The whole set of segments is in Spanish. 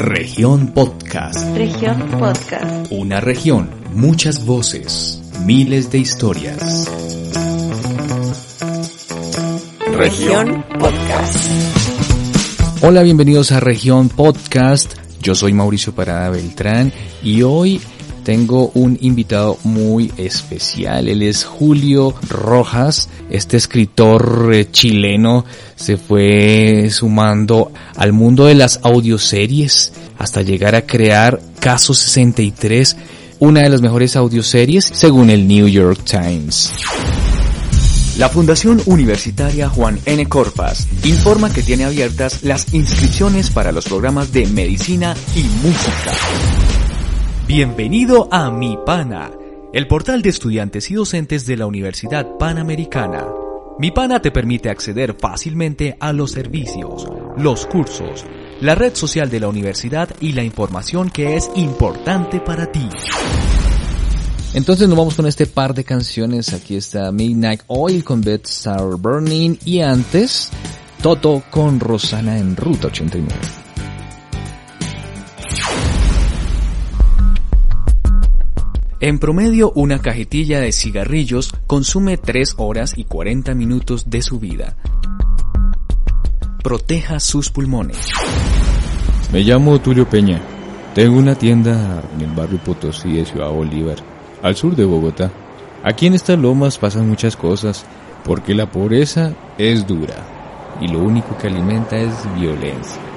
Región Podcast. Región Podcast. Una región, muchas voces, miles de historias. Región Podcast. Hola, bienvenidos a Región Podcast. Yo soy Mauricio Parada Beltrán y hoy tengo un invitado muy especial. Él es Julio Rojas. Este escritor eh, chileno se fue sumando al mundo de las audioseries hasta llegar a crear Caso 63, una de las mejores audioseries según el New York Times. La Fundación Universitaria Juan N. Corpas informa que tiene abiertas las inscripciones para los programas de medicina y música. Bienvenido a Mi Pana, el portal de estudiantes y docentes de la Universidad Panamericana. Mi Pana te permite acceder fácilmente a los servicios, los cursos, la red social de la universidad y la información que es importante para ti. Entonces nos vamos con este par de canciones. Aquí está Midnight Oil con Beth Star Burning y antes Toto con Rosana en Ruta 89. En promedio, una cajetilla de cigarrillos consume 3 horas y 40 minutos de su vida. Proteja sus pulmones. Me llamo Tulio Peña. Tengo una tienda en el barrio Potosí de Ciudad Bolívar, al sur de Bogotá. Aquí en estas lomas pasan muchas cosas, porque la pobreza es dura y lo único que alimenta es violencia.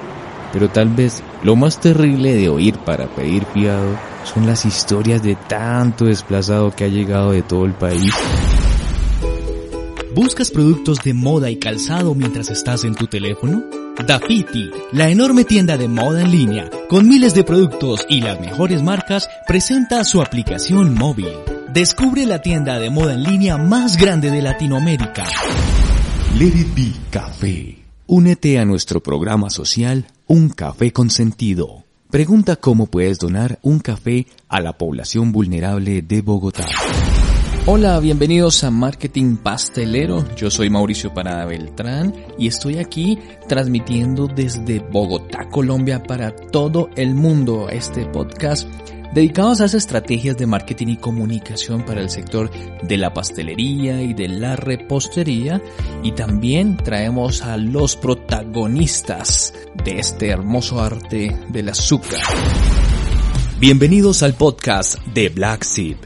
Pero tal vez lo más terrible de oír para pedir fiado son las historias de tanto desplazado que ha llegado de todo el país. ¿Buscas productos de moda y calzado mientras estás en tu teléfono? Dafiti, la enorme tienda de moda en línea, con miles de productos y las mejores marcas, presenta su aplicación móvil. Descubre la tienda de moda en línea más grande de Latinoamérica. Let It Be Café. Únete a nuestro programa social Un Café con Sentido. Pregunta cómo puedes donar un café a la población vulnerable de Bogotá. Hola, bienvenidos a Marketing Pastelero. Yo soy Mauricio Parada Beltrán y estoy aquí transmitiendo desde Bogotá, Colombia para todo el mundo este podcast dedicados a esas estrategias de marketing y comunicación para el sector de la pastelería y de la repostería y también traemos a los protagonistas de este hermoso arte del azúcar. Bienvenidos al podcast de Black Seed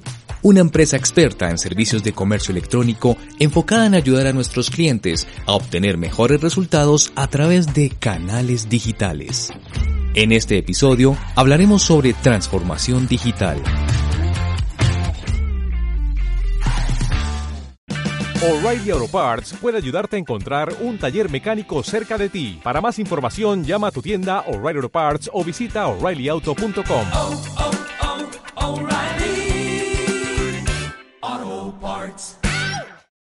una empresa experta en servicios de comercio electrónico enfocada en ayudar a nuestros clientes a obtener mejores resultados a través de canales digitales. En este episodio hablaremos sobre transformación digital. O'Reilly Auto Parts puede ayudarte a encontrar un taller mecánico cerca de ti. Para más información, llama a tu tienda O'Reilly Auto Parts o visita oreillyauto.com.